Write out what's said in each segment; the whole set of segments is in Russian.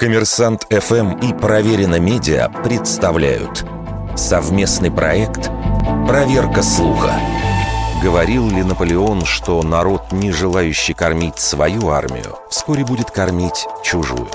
Коммерсант ФМ и Проверено Медиа представляют совместный проект «Проверка слуха». Говорил ли Наполеон, что народ, не желающий кормить свою армию, вскоре будет кормить чужую?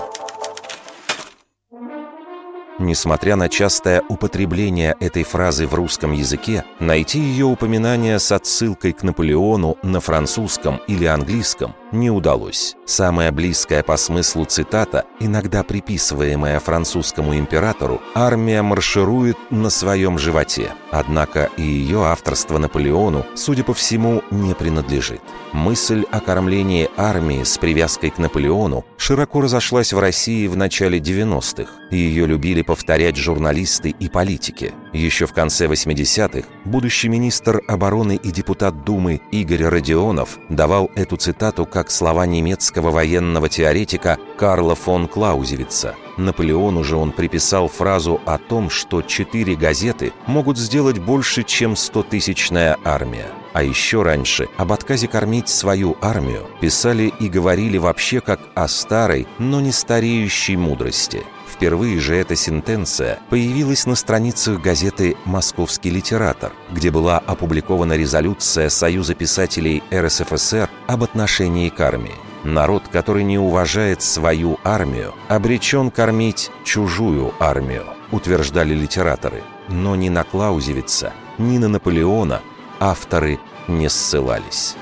Несмотря на частое употребление этой фразы в русском языке, найти ее упоминание с отсылкой к Наполеону на французском или английском не удалось. Самая близкая по смыслу цитата, иногда приписываемая французскому императору, «Армия марширует на своем животе». Однако и ее авторство Наполеону, судя по всему, не принадлежит. Мысль о кормлении армии с привязкой к Наполеону широко разошлась в России в начале 90-х, и ее любили повторять журналисты и политики. Еще в конце 80-х будущий министр обороны и депутат Думы Игорь Родионов давал эту цитату как слова немецкого военного теоретика Карла фон Клаузевица. Наполеону же он приписал фразу о том, что четыре газеты могут сделать больше, чем 100-тысячная армия. А еще раньше об отказе кормить свою армию писали и говорили вообще как о старой, но не стареющей мудрости – Впервые же эта сентенция появилась на страницах газеты «Московский литератор», где была опубликована резолюция Союза писателей РСФСР об отношении к армии. Народ, который не уважает свою армию, обречен кормить чужую армию, утверждали литераторы. Но ни на Клаузевица, ни на Наполеона авторы не ссылались.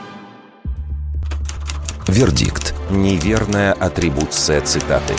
Вердикт. Неверная атрибуция цитаты.